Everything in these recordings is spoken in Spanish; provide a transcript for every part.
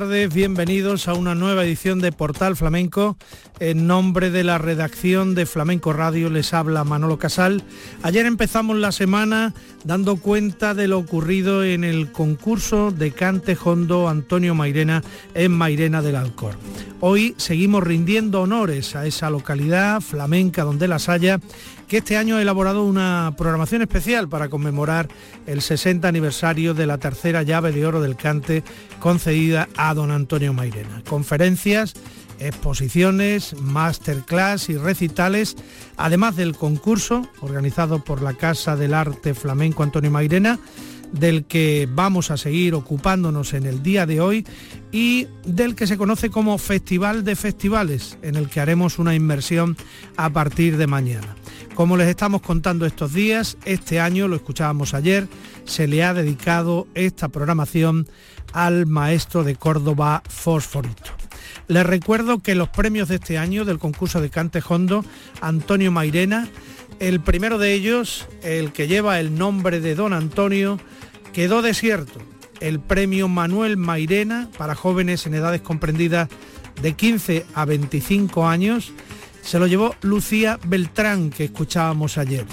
tardes, bienvenidos a una nueva edición de Portal Flamenco. En nombre de la redacción de Flamenco Radio les habla Manolo Casal. Ayer empezamos la semana dando cuenta de lo ocurrido en el concurso de cante hondo Antonio Mairena en Mairena del Alcor. Hoy seguimos rindiendo honores a esa localidad flamenca donde las haya que este año ha elaborado una programación especial para conmemorar el 60 aniversario de la tercera llave de oro del cante concedida a don Antonio Mairena. Conferencias, exposiciones, masterclass y recitales, además del concurso organizado por la Casa del Arte Flamenco Antonio Mairena, del que vamos a seguir ocupándonos en el día de hoy y del que se conoce como Festival de Festivales, en el que haremos una inmersión a partir de mañana. Como les estamos contando estos días, este año, lo escuchábamos ayer, se le ha dedicado esta programación al maestro de Córdoba Fosforito. Les recuerdo que los premios de este año del concurso de Cante Hondo, Antonio Mairena, el primero de ellos, el que lleva el nombre de Don Antonio, quedó desierto. El premio Manuel Mairena para jóvenes en edades comprendidas de 15 a 25 años se lo llevó Lucía Beltrán, que escuchábamos ayer.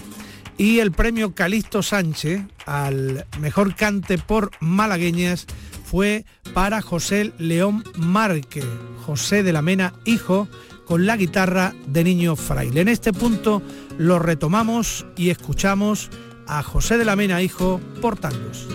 Y el premio Calixto Sánchez al mejor cante por malagueñas fue para José León Márquez, José de la Mena, hijo, con la guitarra de Niño Fraile. En este punto lo retomamos y escuchamos a José de la Mena, hijo, por tangos.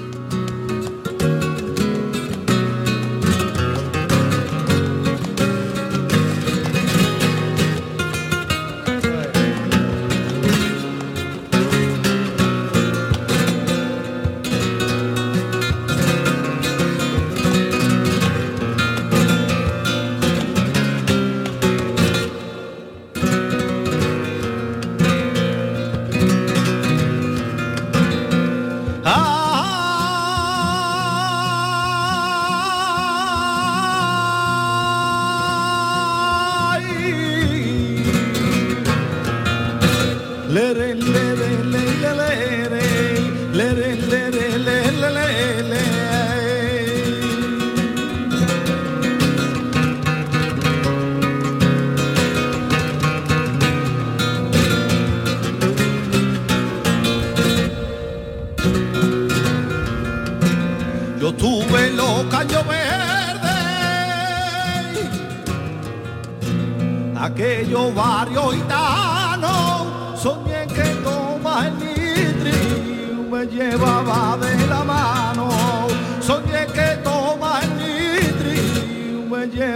Qué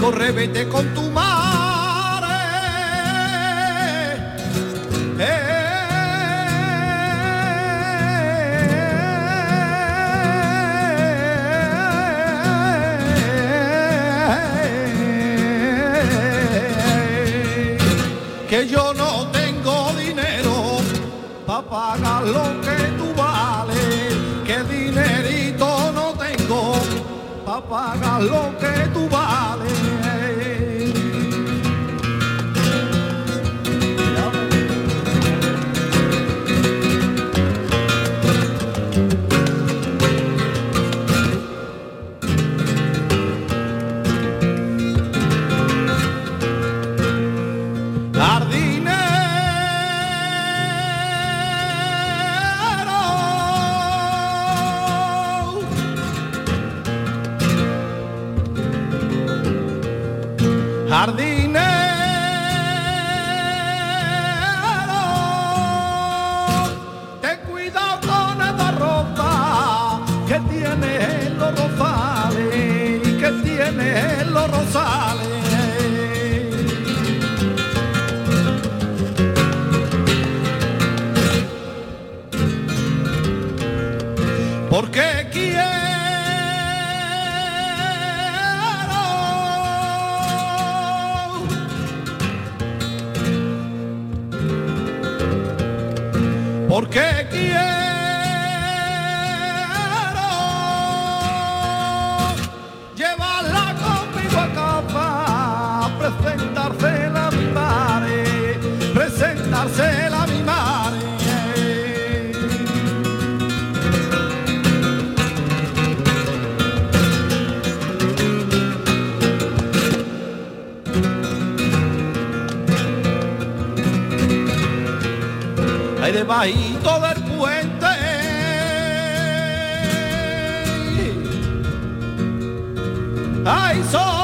corre, vete con tu mare. Eh. que yo no tengo dinero para pagar lo que tú vales, que dinerito no tengo para pagar lo que tú vales. I saw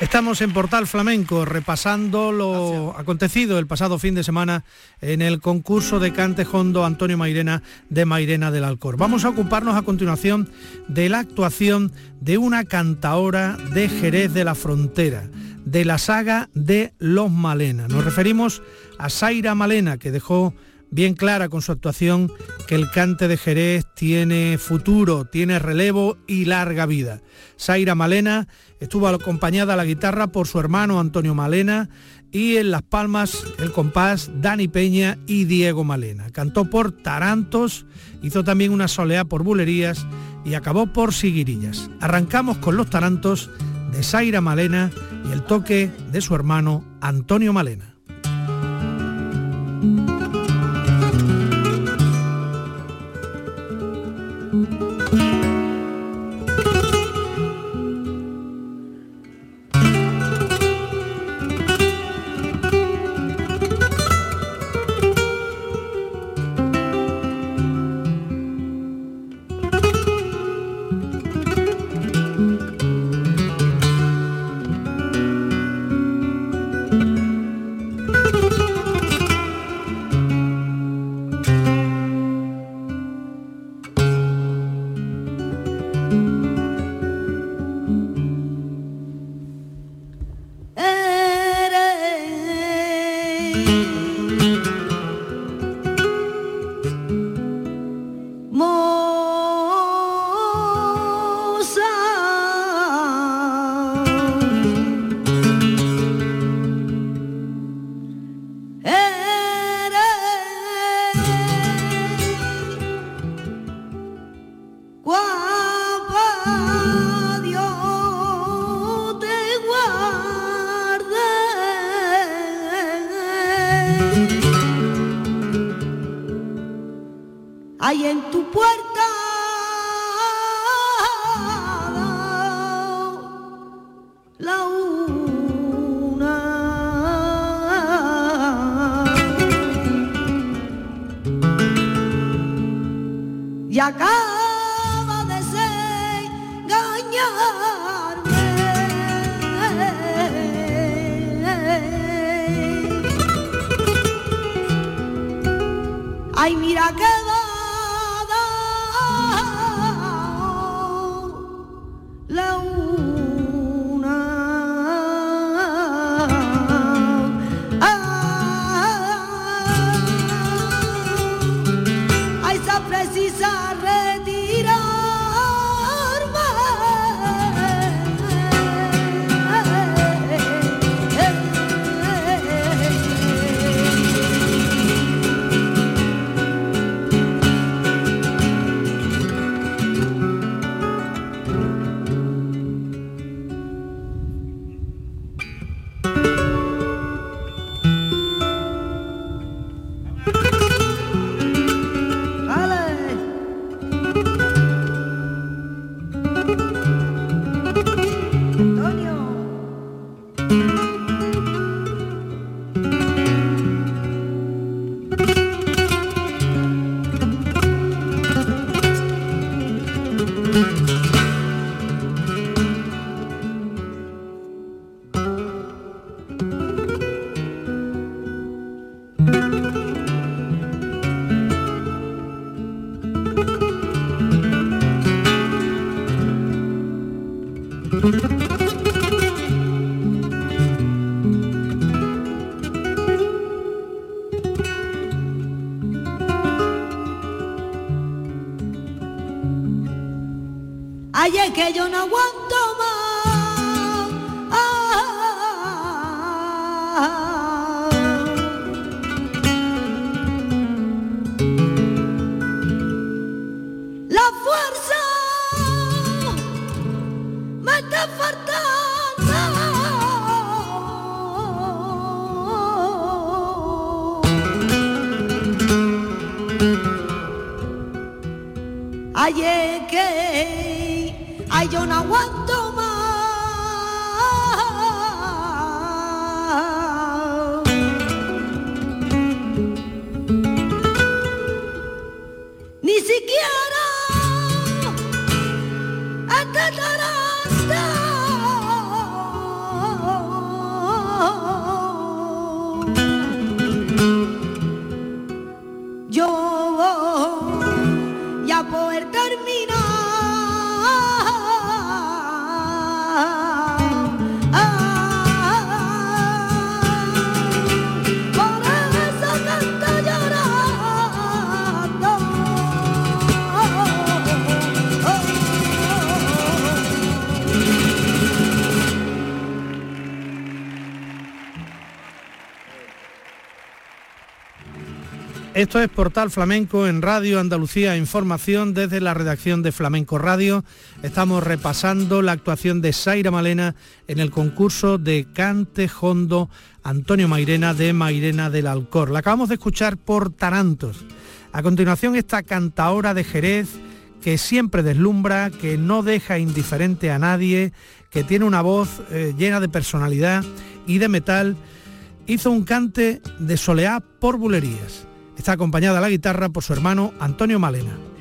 Estamos en Portal Flamenco repasando lo acontecido el pasado fin de semana en el concurso de cante hondo Antonio Mairena de Mairena del Alcor. Vamos a ocuparnos a continuación de la actuación de una cantaora de Jerez de la Frontera, de la saga de Los Malena. Nos referimos a Zaira Malena, que dejó bien clara con su actuación que el cante de Jerez tiene futuro, tiene relevo y larga vida. Zaira Malena estuvo acompañada a la guitarra por su hermano Antonio Malena y en las palmas el compás Dani Peña y Diego Malena. Cantó por Tarantos, hizo también una soleá por Bulerías y acabó por Siguirillas. Arrancamos con los Tarantos de Zaira Malena y el toque de su hermano Antonio Malena. Que yo no aguanto más. La fuerza me está faltando. Ay, es que, yo no aguanto Esto es Portal Flamenco en Radio Andalucía Información desde la redacción de Flamenco Radio. Estamos repasando la actuación de Zaira Malena en el concurso de Cante Jondo Antonio Mairena de Mairena del Alcor. La acabamos de escuchar por Tarantos. A continuación esta cantaora de Jerez que siempre deslumbra, que no deja indiferente a nadie, que tiene una voz eh, llena de personalidad y de metal, hizo un cante de soleá por bulerías. Está acompañada a la guitarra por su hermano Antonio Malena.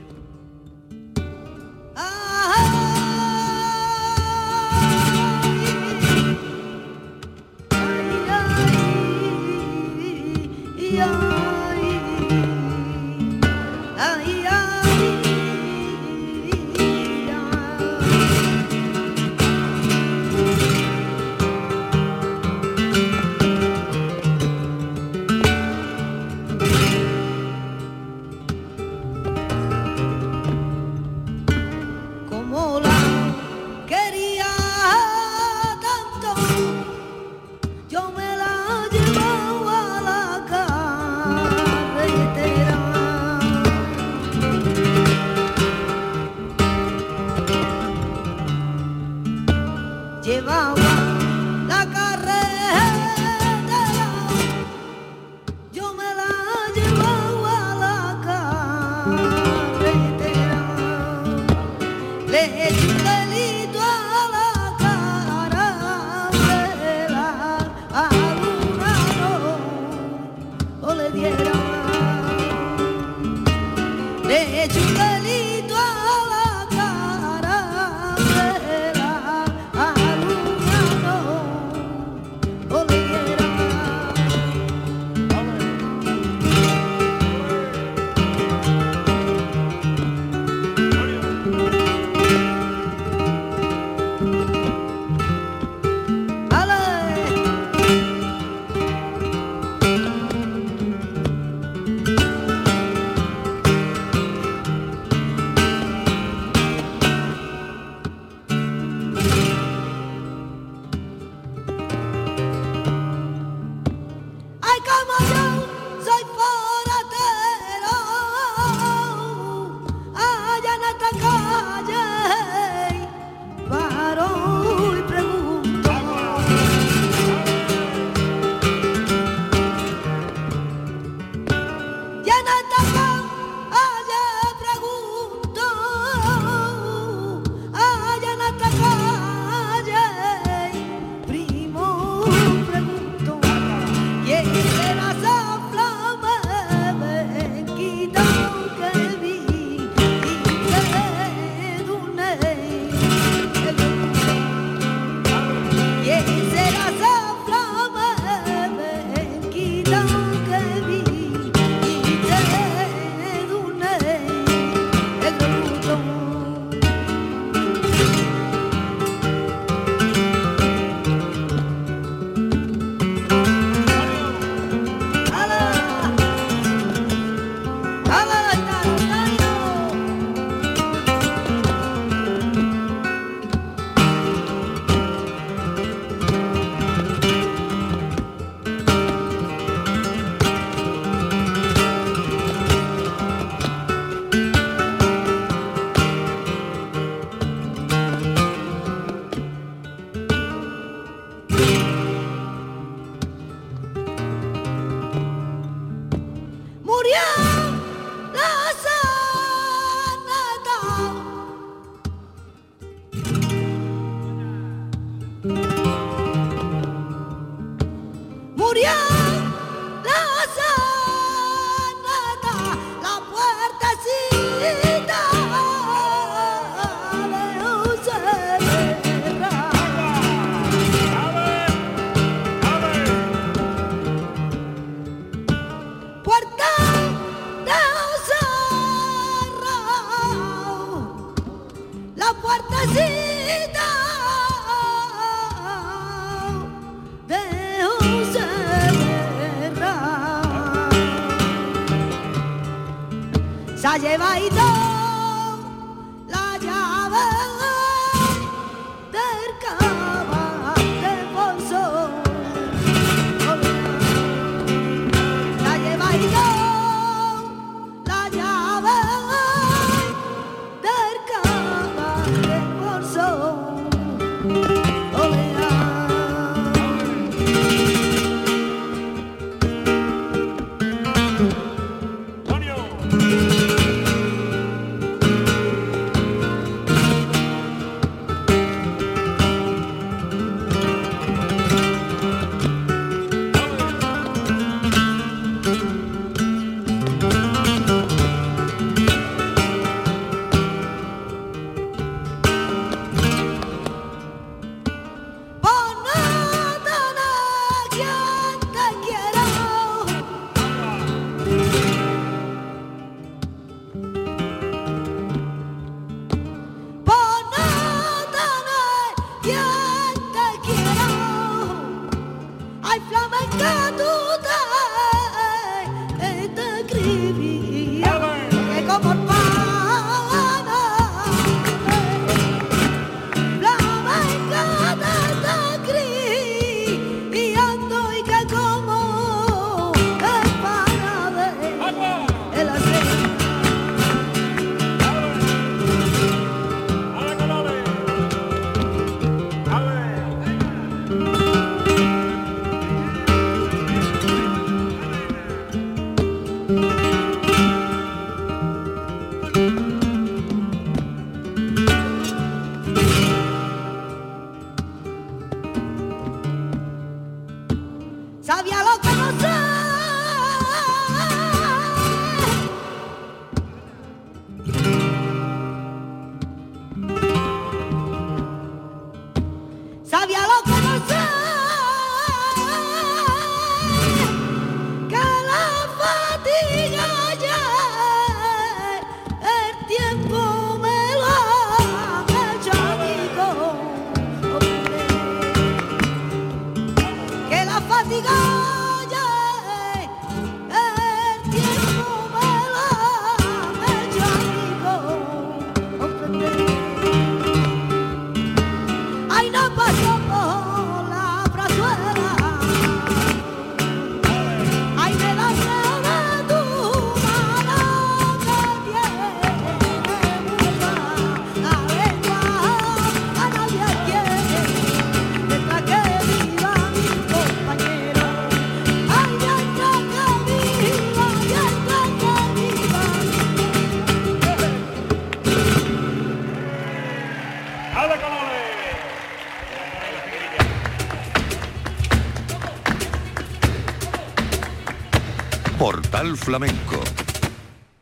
Flamenco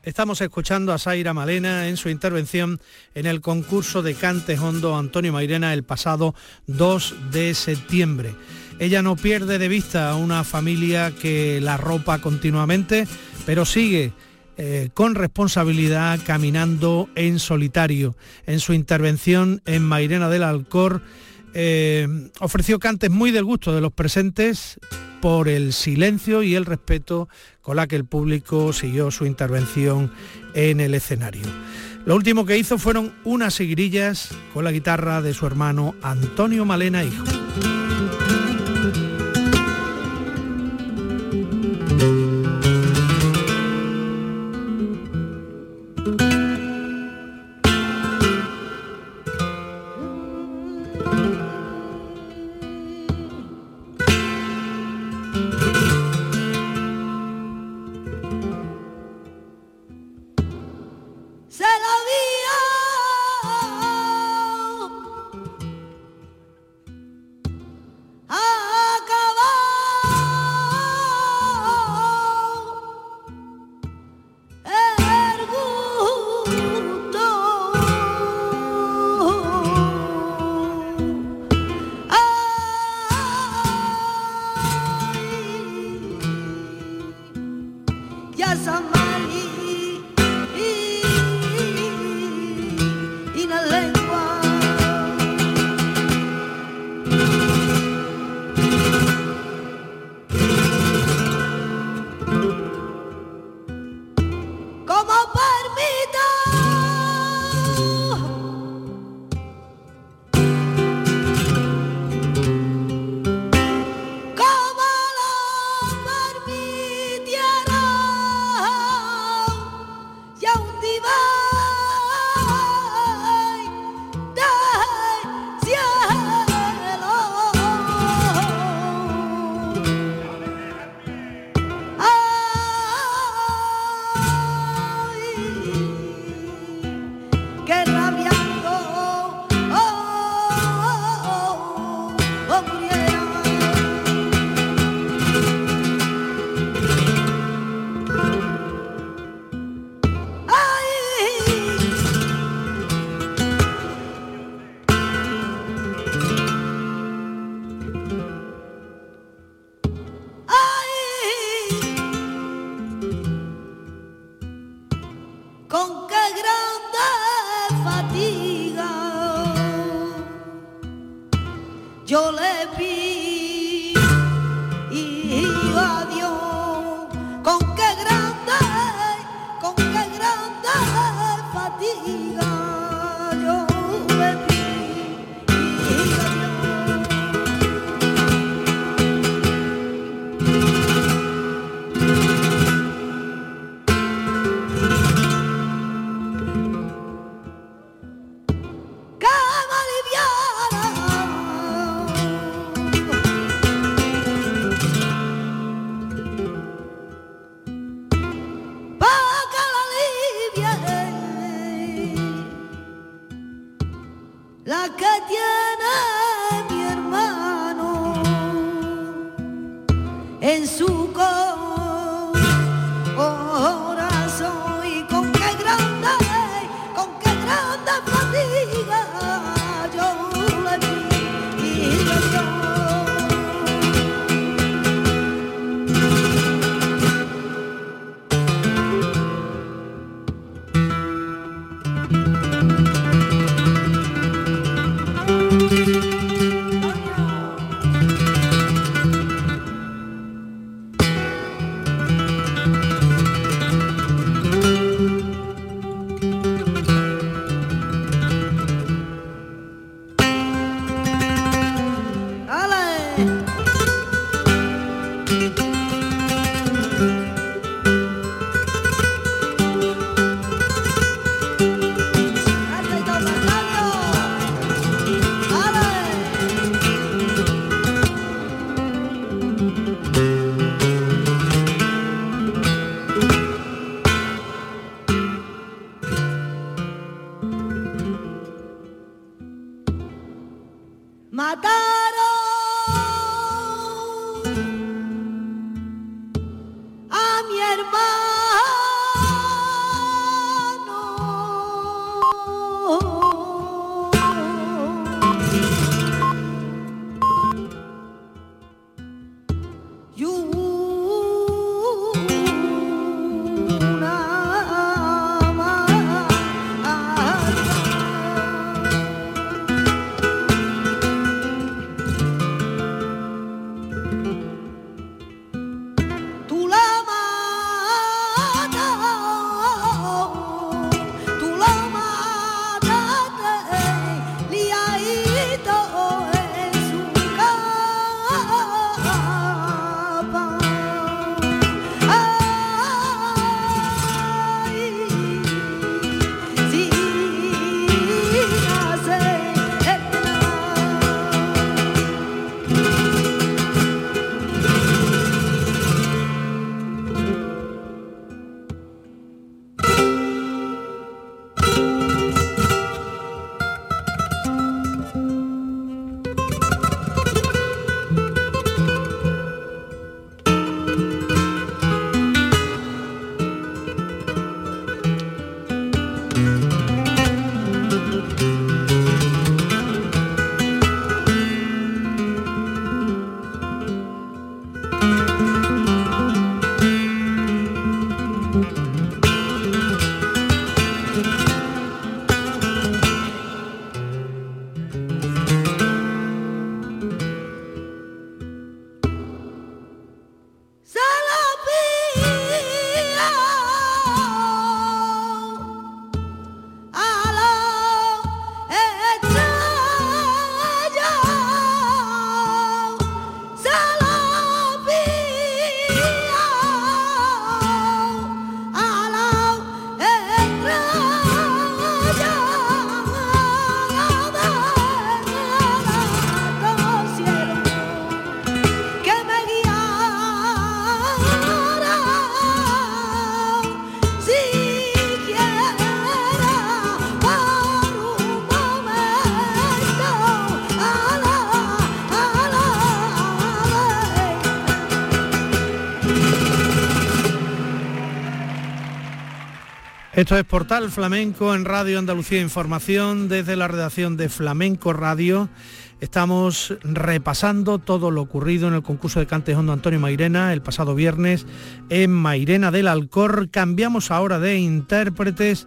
Estamos escuchando a Zaira Malena en su intervención en el concurso de Cantes Hondo Antonio Mairena el pasado 2 de septiembre. Ella no pierde de vista a una familia que la ropa continuamente, pero sigue eh, con responsabilidad caminando en solitario. En su intervención en Mairena del Alcor eh, ofreció cantes muy del gusto de los presentes por el silencio y el respeto con la que el público siguió su intervención en el escenario. Lo último que hizo fueron unas seguirillas con la guitarra de su hermano Antonio Malena Hijo. Esto es Portal Flamenco en Radio Andalucía Información desde la redacción de Flamenco Radio. Estamos repasando todo lo ocurrido en el concurso de Cantes Hondo Antonio Mairena el pasado viernes en Mairena del Alcor. Cambiamos ahora de intérpretes.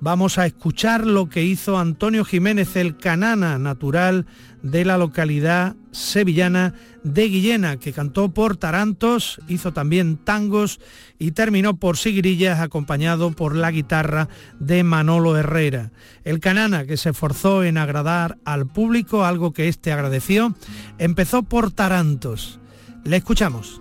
Vamos a escuchar lo que hizo Antonio Jiménez, el canana natural de la localidad sevillana de Guillena, que cantó por tarantos, hizo también tangos y terminó por sigrillas acompañado por la guitarra de Manolo Herrera. El canana, que se esforzó en agradar al público, algo que éste agradeció, empezó por tarantos. Le escuchamos.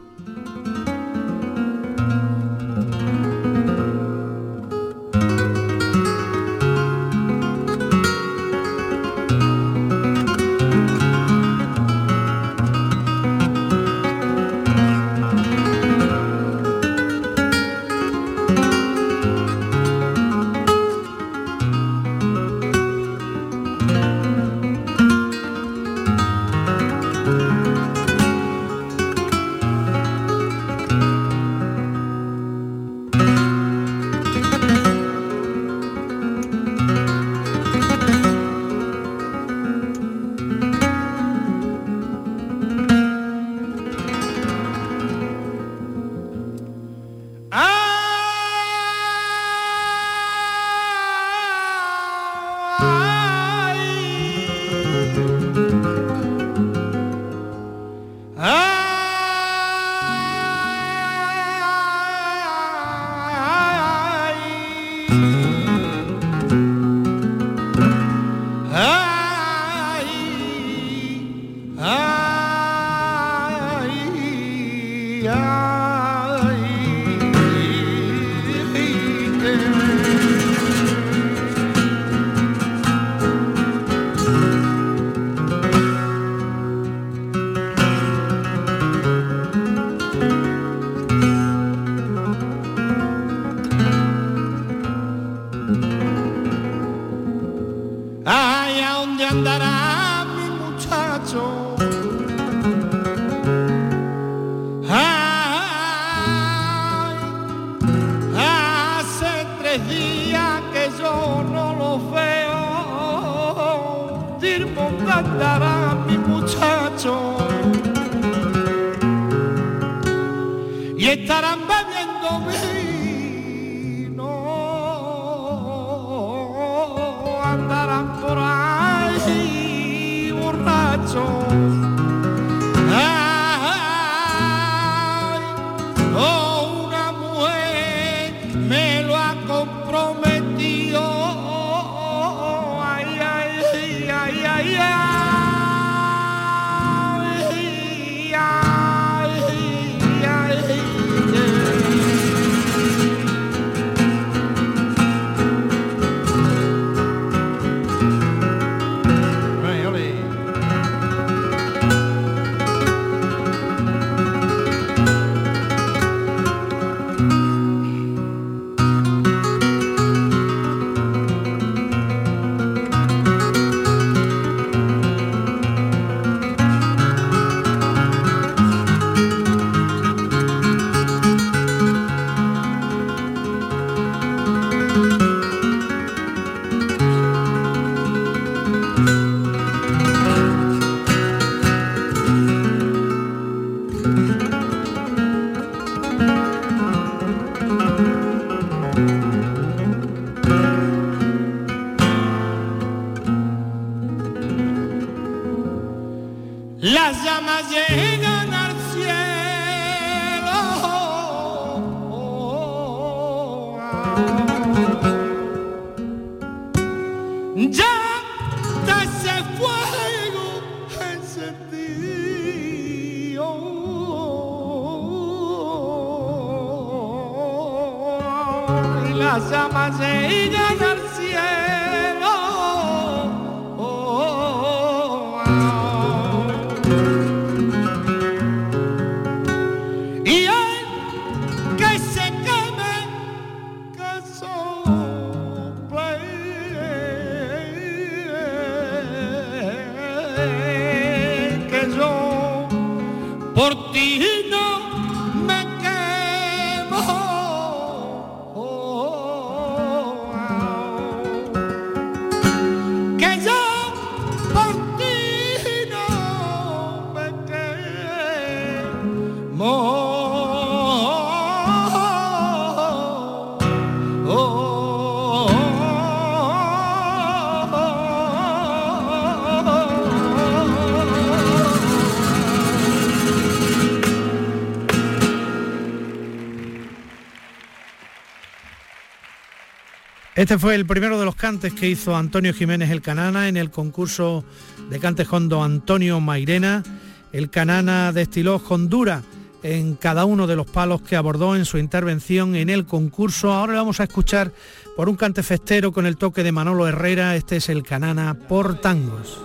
Este fue el primero de los cantes que hizo Antonio Jiménez el Canana en el concurso de cantes hondo Antonio Mairena. El Canana destiló Hondura en cada uno de los palos que abordó en su intervención en el concurso. Ahora vamos a escuchar por un cante festero con el toque de Manolo Herrera. Este es el Canana por tangos.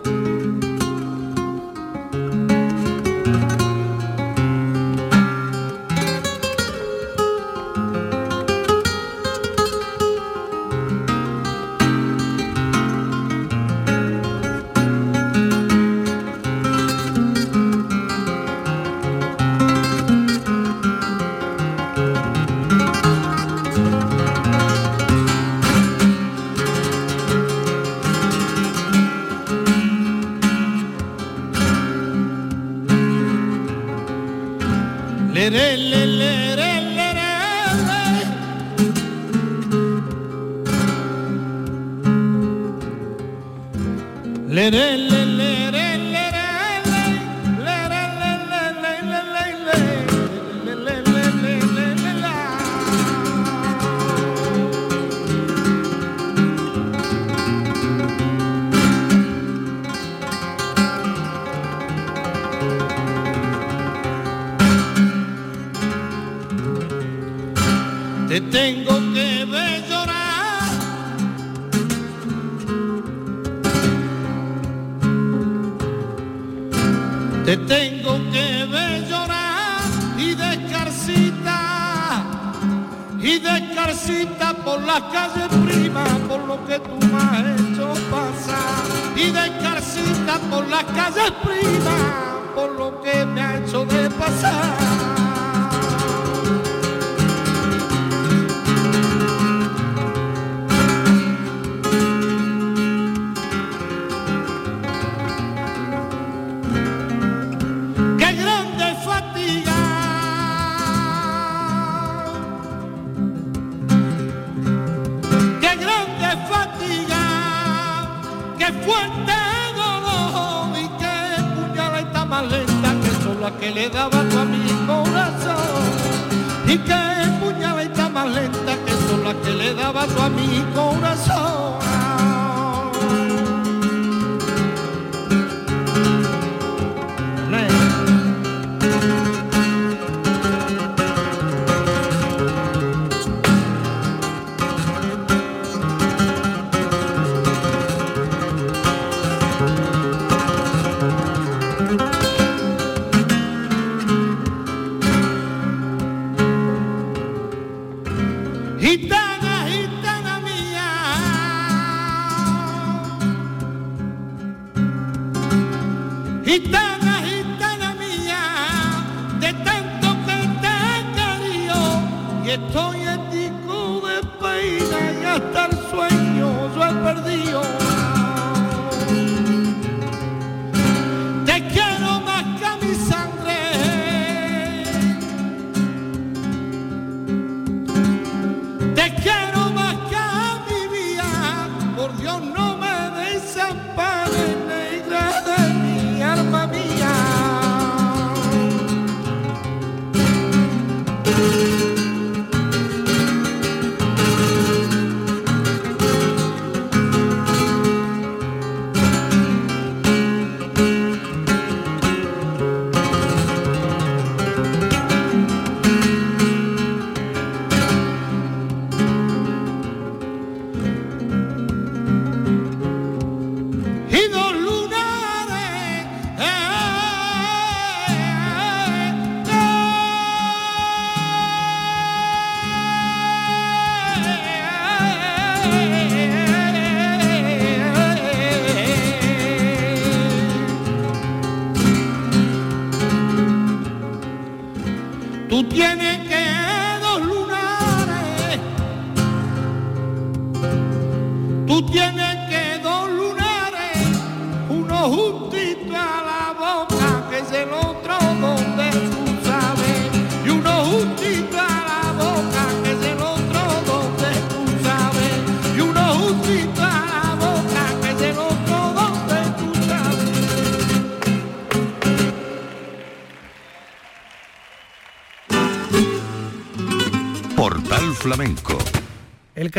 Te Te tengo que ver llorar y descarcita, y descarcita por la calle prima, por lo que tú me has hecho pasar. Y descarcita por la calle prima, por lo que me ha hecho de pasar. Que le daba tú a mi corazón y que puñaleta más lenta que son las que le daba tú a mi corazón.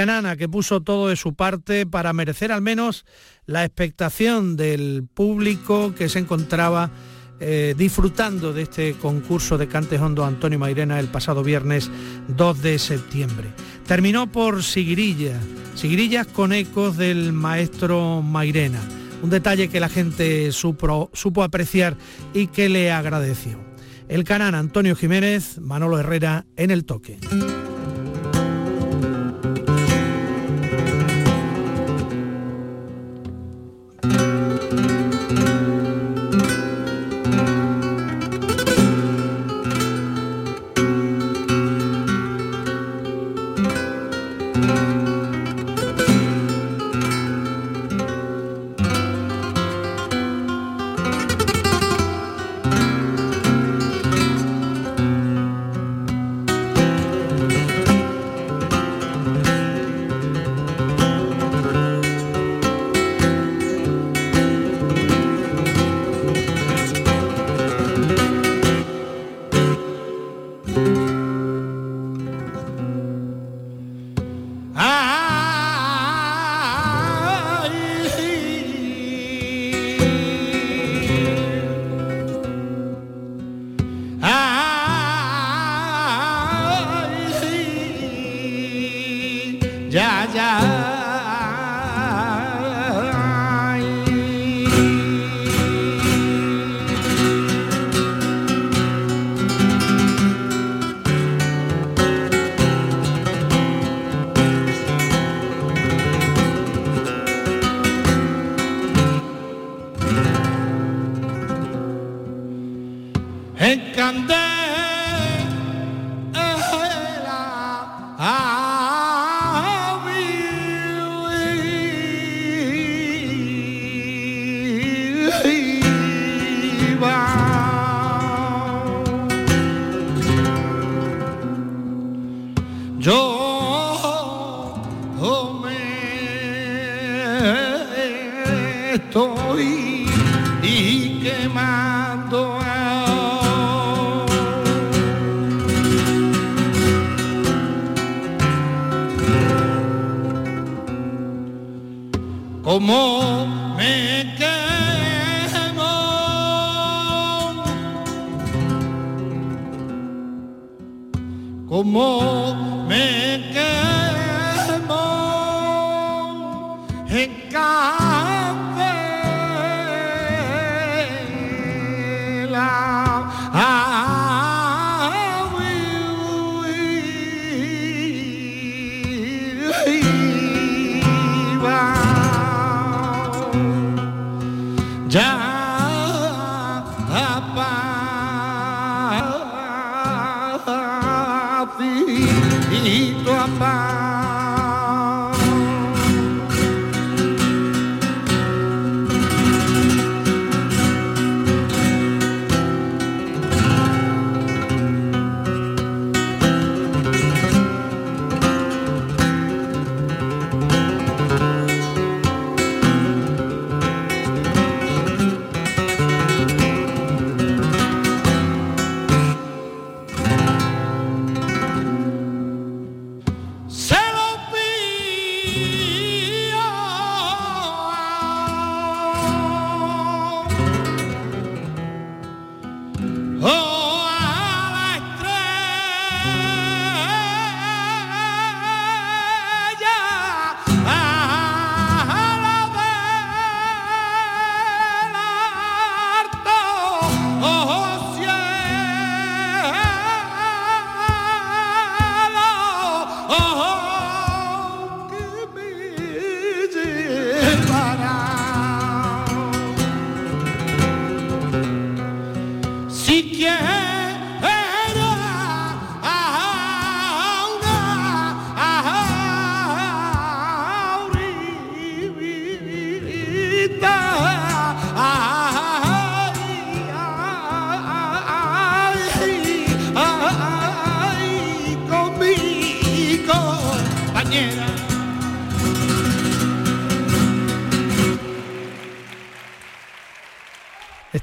Canana que puso todo de su parte para merecer al menos la expectación del público que se encontraba eh, disfrutando de este concurso de Cantes Hondo Antonio Mairena el pasado viernes 2 de septiembre. Terminó por Siguirilla, Siguirillas con ecos del maestro Mairena, un detalle que la gente supo, supo apreciar y que le agradeció. El canal Antonio Jiménez, Manolo Herrera en el toque.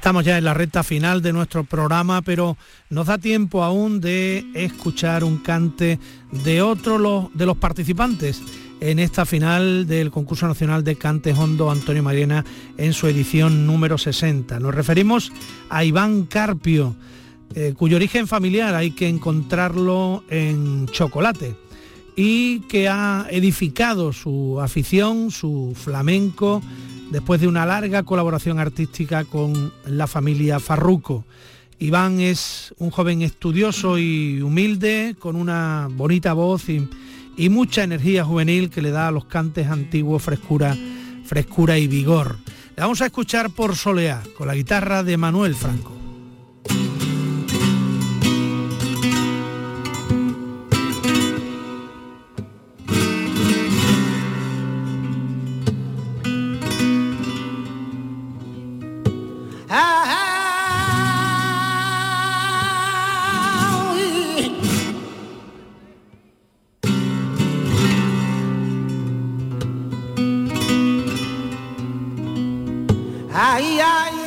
Estamos ya en la recta final de nuestro programa, pero nos da tiempo aún de escuchar un cante de otro de los participantes en esta final del concurso nacional de cantes hondo Antonio Mariena en su edición número 60. Nos referimos a Iván Carpio, eh, cuyo origen familiar hay que encontrarlo en chocolate y que ha edificado su afición, su flamenco, después de una larga colaboración artística con la familia Farruco. Iván es un joven estudioso y humilde, con una bonita voz y, mucha energía juvenil que le da a los cantes antiguos frescura, frescura y vigor. Le vamos a escuchar por Soleá, con la guitarra de Manuel Franco. Ay, ay.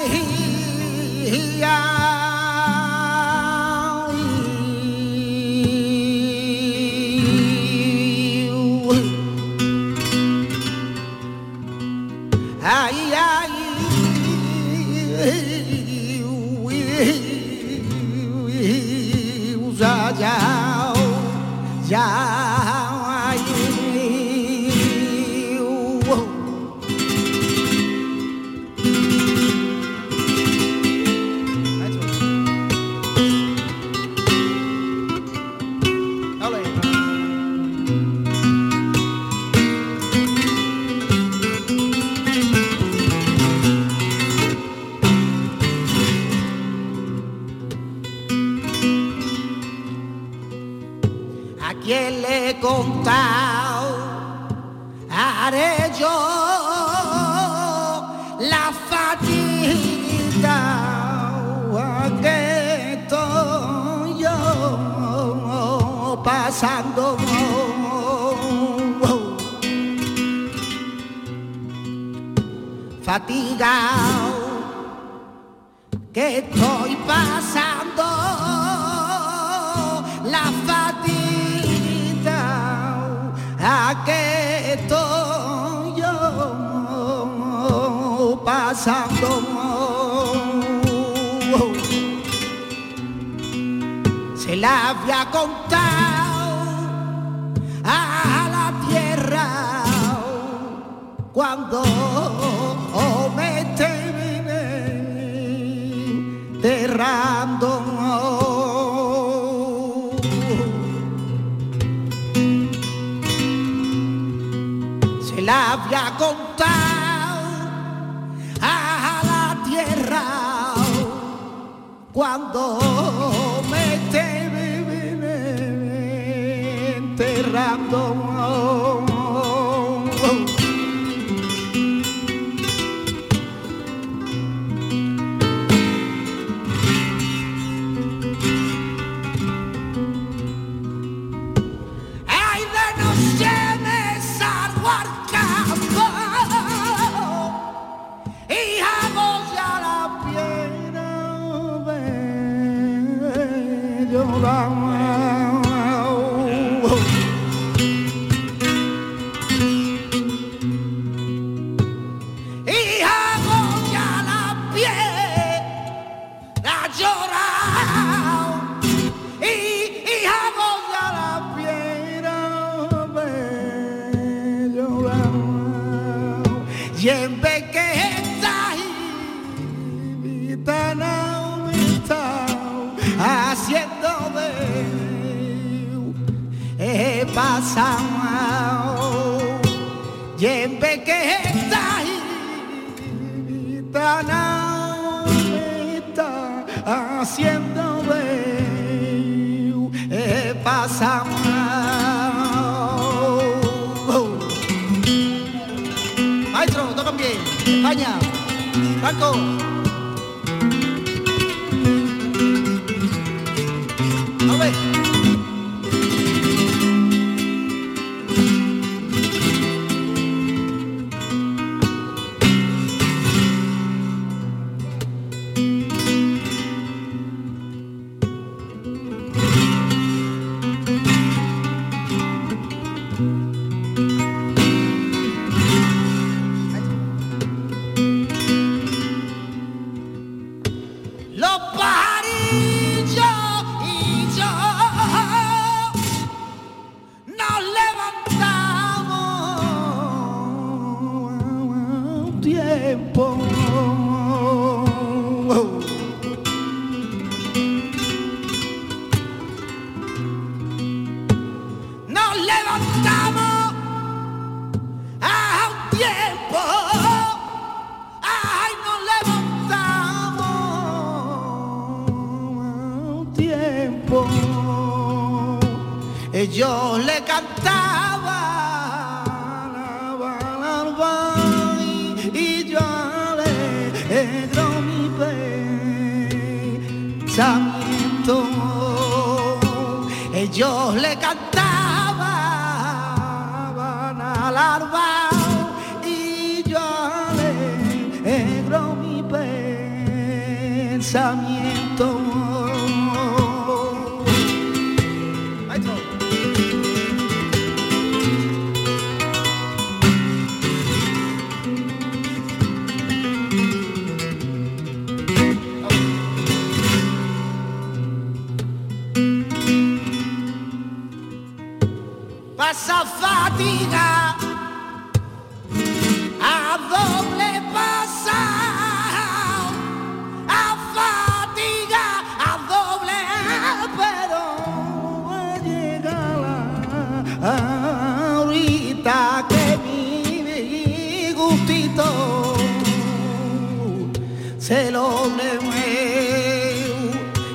Se lo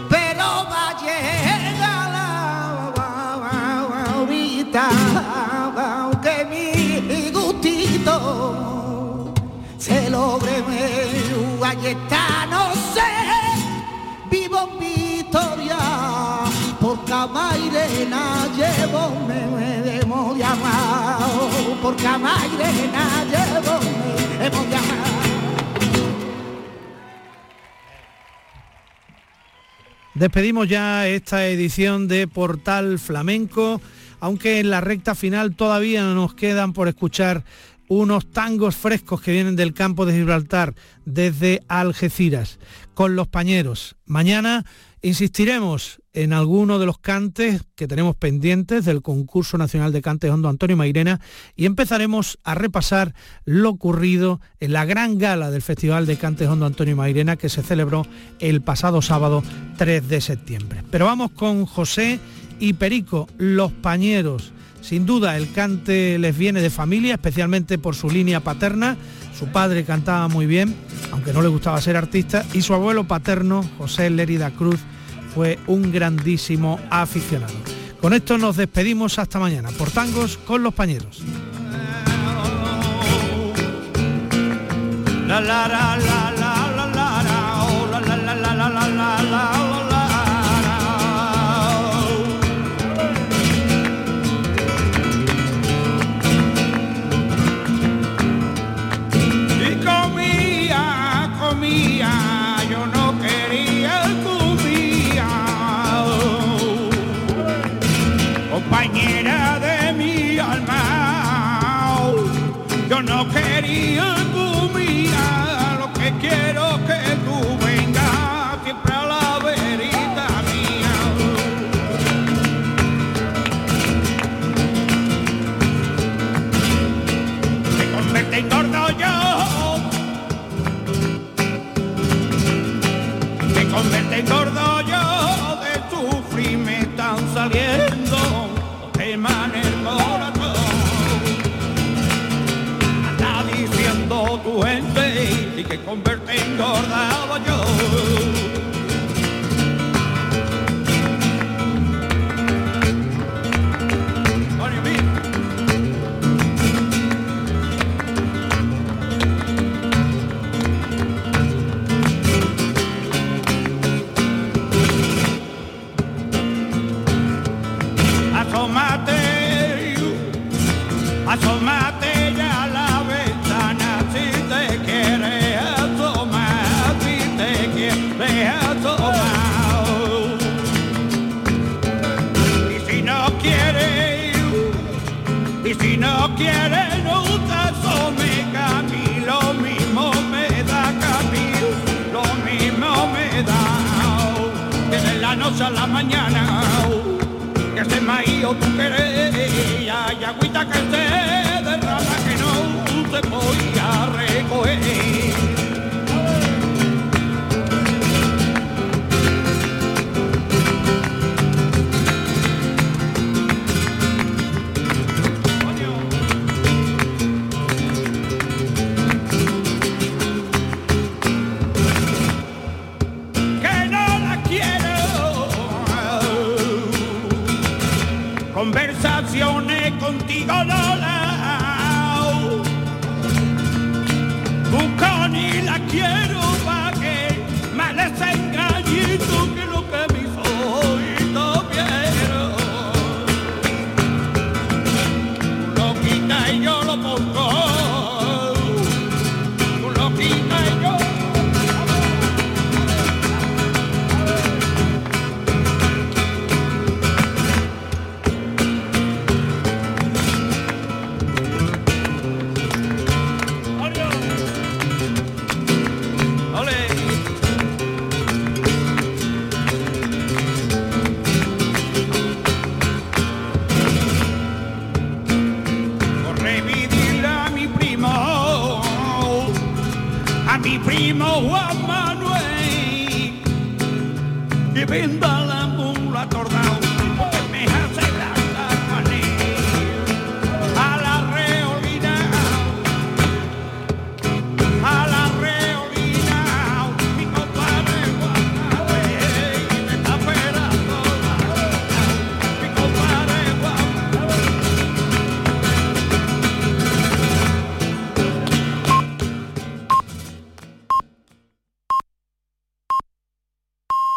pero va a llegar la ahorita aunque mi gustito se logre ahí está no sé vivo Victoria por Camairena llevo me hemos llamado por Camairena llevo me Despedimos ya esta edición de Portal Flamenco, aunque en la recta final todavía nos quedan por escuchar unos tangos frescos que vienen del campo de Gibraltar desde Algeciras, con los pañeros. Mañana insistiremos en alguno de los cantes que tenemos pendientes del concurso nacional de cantes Hondo Antonio Mairena y empezaremos a repasar lo ocurrido en la gran gala del Festival de Cantes Hondo Antonio Mairena que se celebró el pasado sábado 3 de septiembre. Pero vamos con José y Perico, los pañeros. Sin duda el cante les viene de familia, especialmente por su línea paterna. Su padre cantaba muy bien, aunque no le gustaba ser artista, y su abuelo paterno, José Lérida Cruz, fue un grandísimo aficionado. Con esto nos despedimos hasta mañana por tangos con los pañeros. Oh,